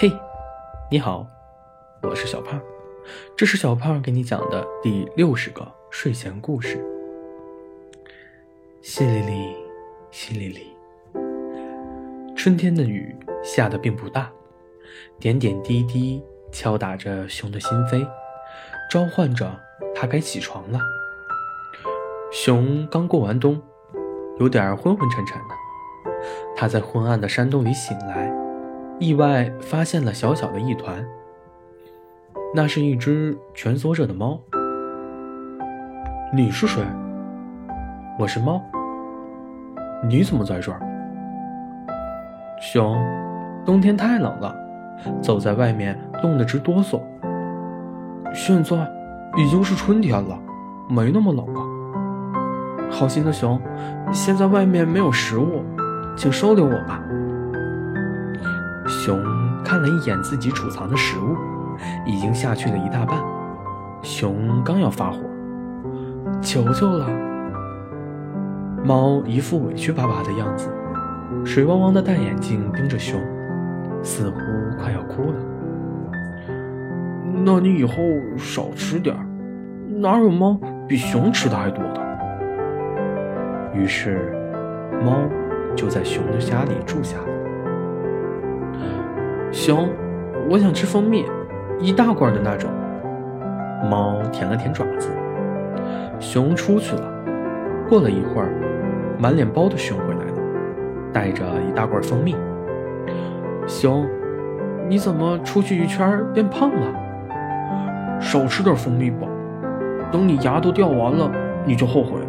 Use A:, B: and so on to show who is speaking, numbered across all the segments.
A: 嘿，你好，我是小胖，这是小胖给你讲的第六十个睡前故事。淅沥沥，淅沥沥，春天的雨下的并不大，点点滴滴敲打着熊的心扉，召唤着他该起床了。熊刚过完冬，有点昏昏沉沉的，它在昏暗的山洞里醒来。意外发现了小小的一团，那是一只蜷缩着的猫。
B: 你是谁？
A: 我是猫。
B: 你怎么在这儿？
A: 熊，冬天太冷了，走在外面冻得直哆嗦。
B: 现在已经是春天了，没那么冷了。
A: 好心的熊，现在外面没有食物，请收留我吧。熊看了一眼自己储藏的食物，已经下去了一大半。熊刚要发火，求求了！猫一副委屈巴巴的样子，水汪汪的大眼睛盯着熊，似乎快要哭了。
B: 那你以后少吃点哪有猫比熊吃的还多的？
A: 于是，猫就在熊的家里住下了。熊，我想吃蜂蜜，一大罐的那种。猫舔了舔爪子。熊出去了。过了一会儿，满脸包的熊回来了，带着一大罐蜂蜜。熊，你怎么出去一圈变胖了？
B: 少吃点蜂蜜吧，等你牙都掉完了，你就后悔了。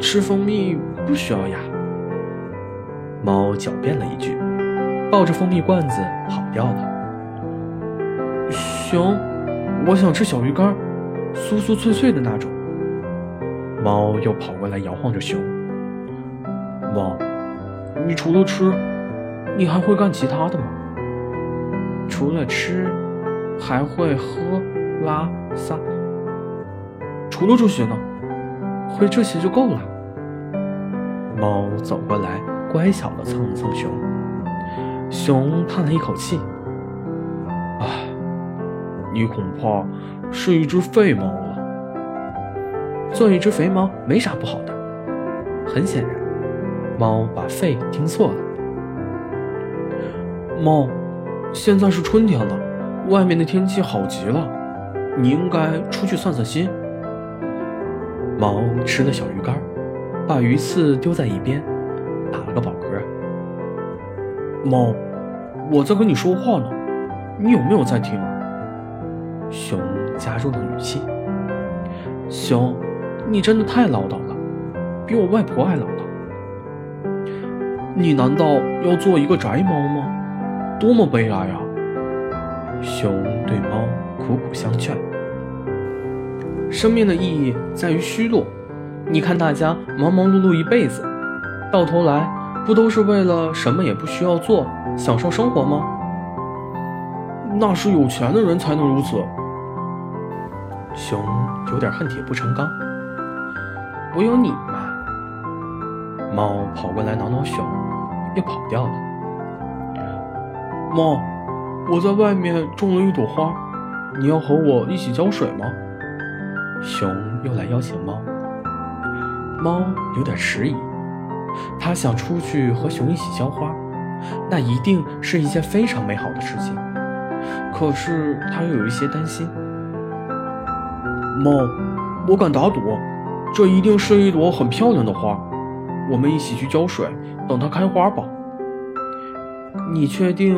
A: 吃蜂蜜不需要牙。猫狡辩了一句。抱着蜂蜜罐子跑掉了。
B: 熊，我想吃小鱼干，酥酥脆脆的那种。
A: 猫又跑过来摇晃着熊。
B: 猫，你除了吃，你还会干其他的吗？
A: 除了吃，还会喝、拉、撒。
B: 除了这些呢？
A: 会这些就够了。猫走过来，乖巧地蹭了蹭熊。熊叹了一口气：“
B: 唉，你恐怕是一只废猫了。
A: 做一只肥猫没啥不好的。很显然，猫把‘废’听错了。
B: 猫，现在是春天了，外面的天气好极了，你应该出去散散心。”
A: 猫吃了小鱼干，把鱼刺丢在一边，打了个饱嗝。
B: 猫，我在跟你说话呢，你有没有在听？
A: 熊加重了语气。熊，你真的太唠叨了，比我外婆还唠叨。
B: 你难道要做一个宅猫吗？多么悲哀啊！
A: 熊对猫苦苦相劝。生命的意义在于虚度，你看大家忙忙碌碌一辈子，到头来。不都是为了什么也不需要做，享受生活吗？
B: 那是有钱的人才能如此。
A: 熊有点恨铁不成钢。我有你吗？猫跑过来挠挠熊，又跑掉了。
B: 猫，我在外面种了一朵花，你要和我一起浇水吗？
A: 熊又来邀请猫。猫有点迟疑。他想出去和熊一起浇花，那一定是一件非常美好的事情。可是他又有一些担心。
B: 猫，我敢打赌，这一定是一朵很漂亮的花。我们一起去浇水，等它开花吧。
A: 你确定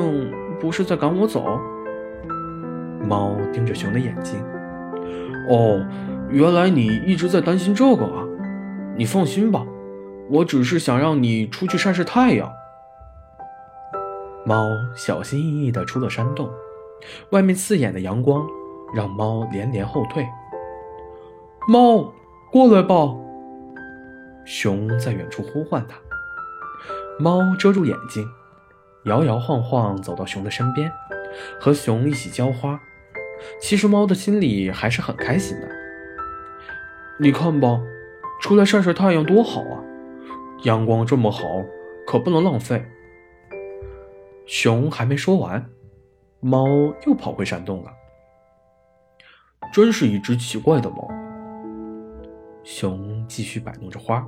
A: 不是在赶我走？猫盯着熊的眼睛。
B: 哦，原来你一直在担心这个啊。你放心吧。我只是想让你出去晒晒太阳。
A: 猫小心翼翼地出了山洞，外面刺眼的阳光让猫连连后退。
B: 猫，过来吧！
A: 熊在远处呼唤它。猫遮住眼睛，摇摇晃晃走到熊的身边，和熊一起浇花。其实猫的心里还是很开心的。
B: 你看吧，出来晒晒太阳多好啊！阳光这么好，可不能浪费。
A: 熊还没说完，猫又跑回山洞了。
B: 真是一只奇怪的猫。
A: 熊继续摆弄着花。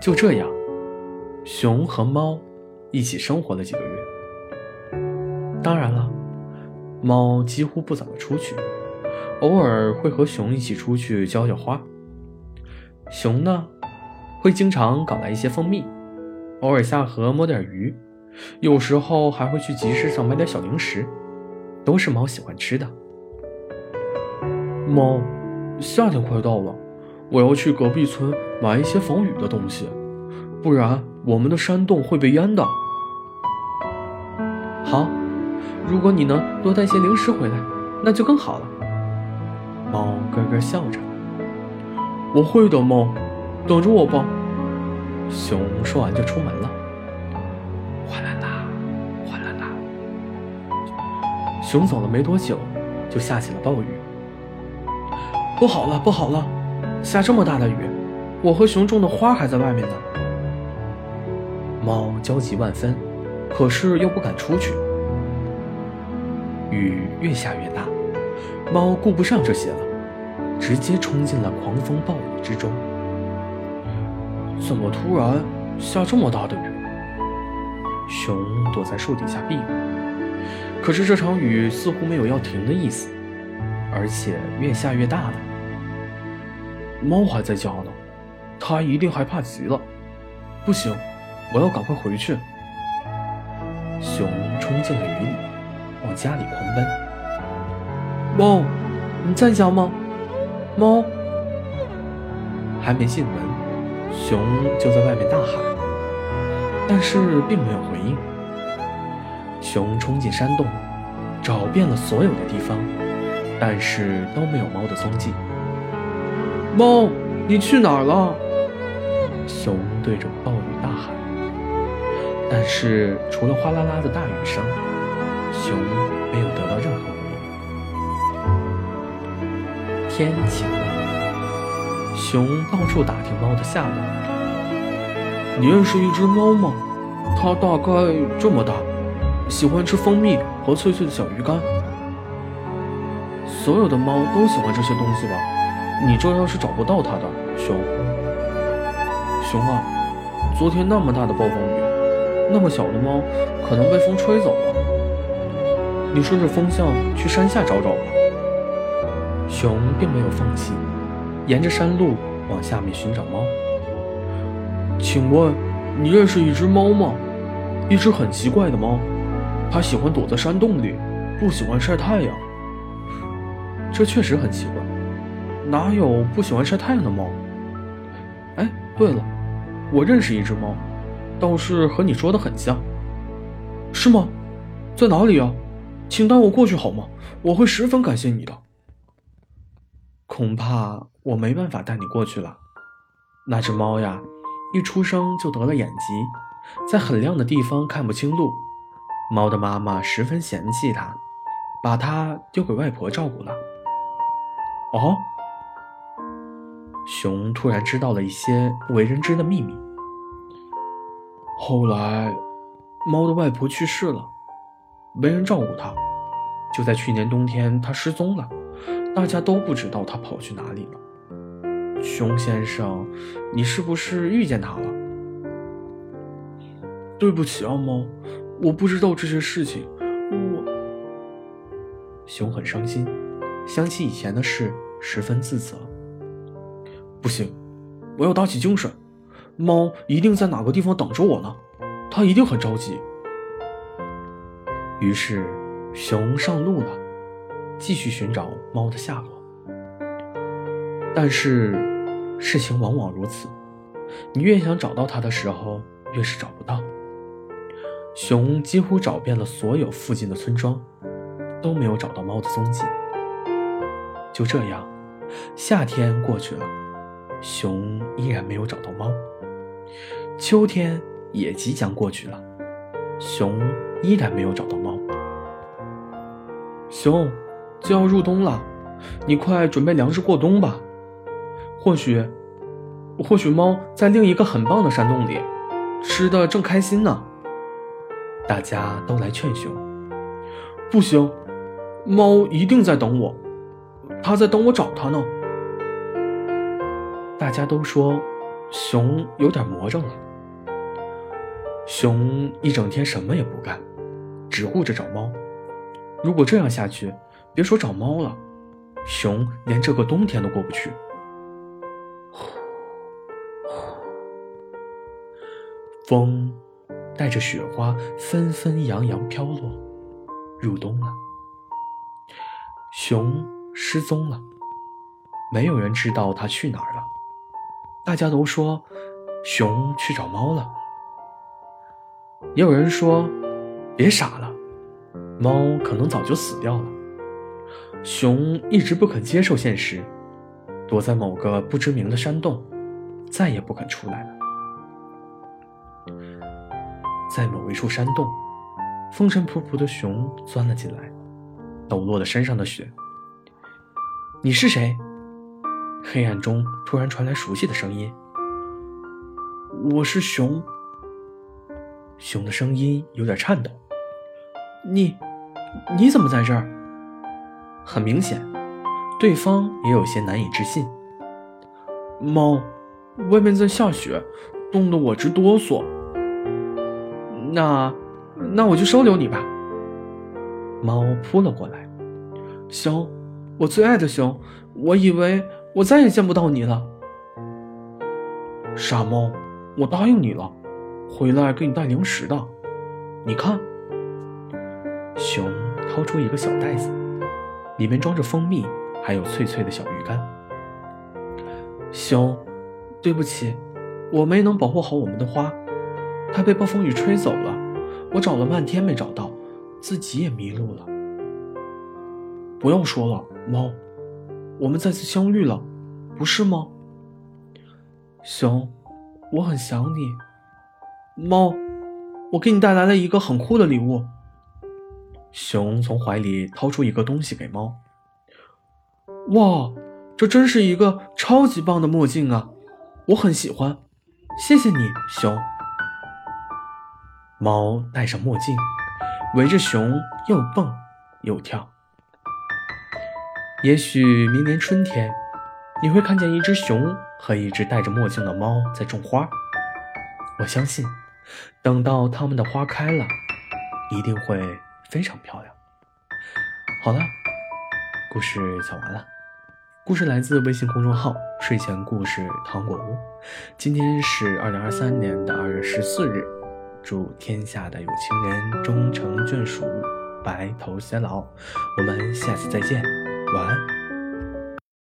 A: 就这样，熊和猫一起生活了几个月。当然了，猫几乎不怎么出去，偶尔会和熊一起出去浇浇花。熊呢，会经常搞来一些蜂蜜，偶尔下河摸点鱼，有时候还会去集市上买点小零食，都是猫喜欢吃的。
B: 猫，夏天快到了，我要去隔壁村买一些防雨的东西，不然我们的山洞会被淹的。
A: 好，如果你能多带些零食回来，那就更好了。猫咯咯笑着。
B: 我会的，猫，等着我吧。
A: 熊说完就出门了。哗啦啦，哗啦啦。熊走了没多久，就下起了暴雨。
B: 不好了，不好了！下这么大的雨，我和熊种的花还在外面呢。
A: 猫焦急万分，可是又不敢出去。雨越下越大，猫顾不上这些了，直接冲进了狂风暴雨之中。
B: 怎么突然下这么大的雨？
A: 熊躲在树底下避雨，可是这场雨似乎没有要停的意思，而且越下越大了。
B: 猫还在叫呢，它一定害怕极了。不行，我要赶快回去。
A: 熊冲进了雨里，往家里狂奔。
B: 猫，你在家吗？猫，
A: 还没进门，熊就在外面大喊，但是并没有回应。熊冲进山洞，找遍了所有的地方，但是都没有猫的踪迹。
B: 猫，你去哪儿了？
A: 熊对着暴雨大喊，但是除了哗啦啦的大雨声，熊没有得到任何回应。天晴了，熊到处打听猫的下落。
B: 你认识一只猫吗？它大概这么大，喜欢吃蜂蜜和脆脆的小鱼干。所有的猫都喜欢这些东西吧？你这样是找不到它的，熊。熊啊，昨天那么大的暴风雨，那么小的猫可能被风吹走了。你顺着风向去山下找找吧。
A: 熊并没有放弃，沿着山路往下面寻找猫。
B: 请问，你认识一只猫吗？一只很奇怪的猫，它喜欢躲在山洞里，不喜欢晒太阳。
A: 这确实很奇怪。
B: 哪有不喜欢晒太阳的猫？哎，对了，我认识一只猫，倒是和你说的很像。是吗？在哪里啊？请带我过去好吗？我会十分感谢你的。
A: 恐怕我没办法带你过去了。那只猫呀，一出生就得了眼疾，在很亮的地方看不清路。猫的妈妈十分嫌弃它，把它丢给外婆照顾了。
B: 哦。
A: 熊突然知道了一些不为人知的秘密。
B: 后来，猫的外婆去世了，没人照顾它。就在去年冬天，它失踪了，大家都不知道它跑去哪里了。熊先生，你是不是遇见它了？对不起啊，猫，我不知道这些事情。我……
A: 熊很伤心，想起以前的事，十分自责。
B: 不行，我要打起精神。猫一定在哪个地方等着我呢，它一定很着急。
A: 于是，熊上路了，继续寻找猫的下落。但是，事情往往如此，你越想找到它的时候，越是找不到。熊几乎找遍了所有附近的村庄，都没有找到猫的踪迹。就这样，夏天过去了。熊依然没有找到猫，秋天也即将过去了，熊依然没有找到猫。
B: 熊，就要入冬了，你快准备粮食过冬吧。或许，或许猫在另一个很棒的山洞里，吃的正开心呢。
A: 大家都来劝熊。
B: 不行，猫一定在等我，它在等我找它呢。
A: 大家都说熊有点魔怔了。熊一整天什么也不干，只顾着找猫。如果这样下去，别说找猫了，熊连这个冬天都过不去。呼呼，风带着雪花纷纷扬扬飘落，入冬了。熊失踪了，没有人知道它去哪儿了。大家都说熊去找猫了，也有人说别傻了，猫可能早就死掉了。熊一直不肯接受现实，躲在某个不知名的山洞，再也不肯出来了。在某一处山洞，风尘仆仆的熊钻了进来，抖落了身上的雪。你是谁？黑暗中突然传来熟悉的声音：“
B: 我是熊。”
A: 熊的声音有点颤抖。
B: “你，你怎么在这儿？”
A: 很明显，对方也有些难以置信。
B: “猫，外面在下雪，冻得我直哆嗦。”
A: 那，那我就收留你吧。猫扑了过来。
B: 熊，我最爱的熊，我以为我再也见不到你了。傻猫，我答应你了，回来给你带零食的。你看。
A: 熊掏出一个小袋子，里面装着蜂蜜，还有脆脆的小鱼干。
B: 熊，对不起，我没能保护好我们的花。它被暴风雨吹走了，我找了半天没找到，自己也迷路了。不要说了，猫，我们再次相遇了，不是吗？熊，我很想你。猫，我给你带来了一个很酷的礼物。
A: 熊从怀里掏出一个东西给猫。
B: 哇，这真是一个超级棒的墨镜啊，我很喜欢，谢谢你，熊。
A: 猫戴上墨镜，围着熊又蹦又跳。也许明年春天，你会看见一只熊和一只戴着墨镜的猫在种花。我相信，等到它们的花开了，一定会非常漂亮。好了，故事讲完了。故事来自微信公众号“睡前故事糖果屋”。今天是二零二三年的二月十四日。祝天下的有情人终成眷属，白头偕老。我们下次再见，晚安。